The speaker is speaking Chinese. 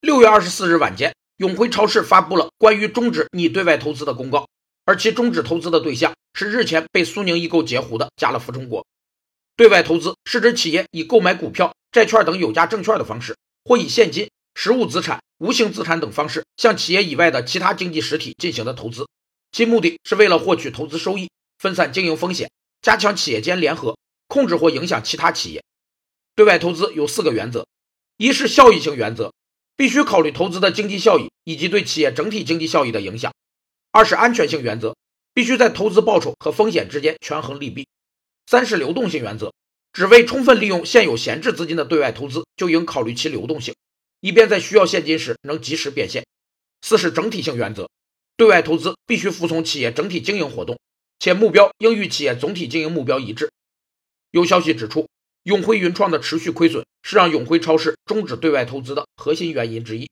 六月二十四日晚间，永辉超市发布了关于终止拟对外投资的公告，而其终止投资的对象是日前被苏宁易购截胡的家乐福中国。对外投资是指企业以购买股票、债券等有价证券的方式，或以现金、实物资产、无形资产等方式向企业以外的其他经济实体进行的投资，其目的是为了获取投资收益、分散经营风险、加强企业间联合、控制或影响其他企业。对外投资有四个原则：一是效益性原则，必须考虑投资的经济效益以及对企业整体经济效益的影响；二是安全性原则，必须在投资报酬和风险之间权衡利弊；三是流动性原则，只为充分利用现有闲置资金的对外投资，就应考虑其流动性，以便在需要现金时能及时变现；四是整体性原则，对外投资必须服从企业整体经营活动，且目标应与企业总体经营目标一致。有消息指出。永辉云创的持续亏损是让永辉超市终止对外投资的核心原因之一。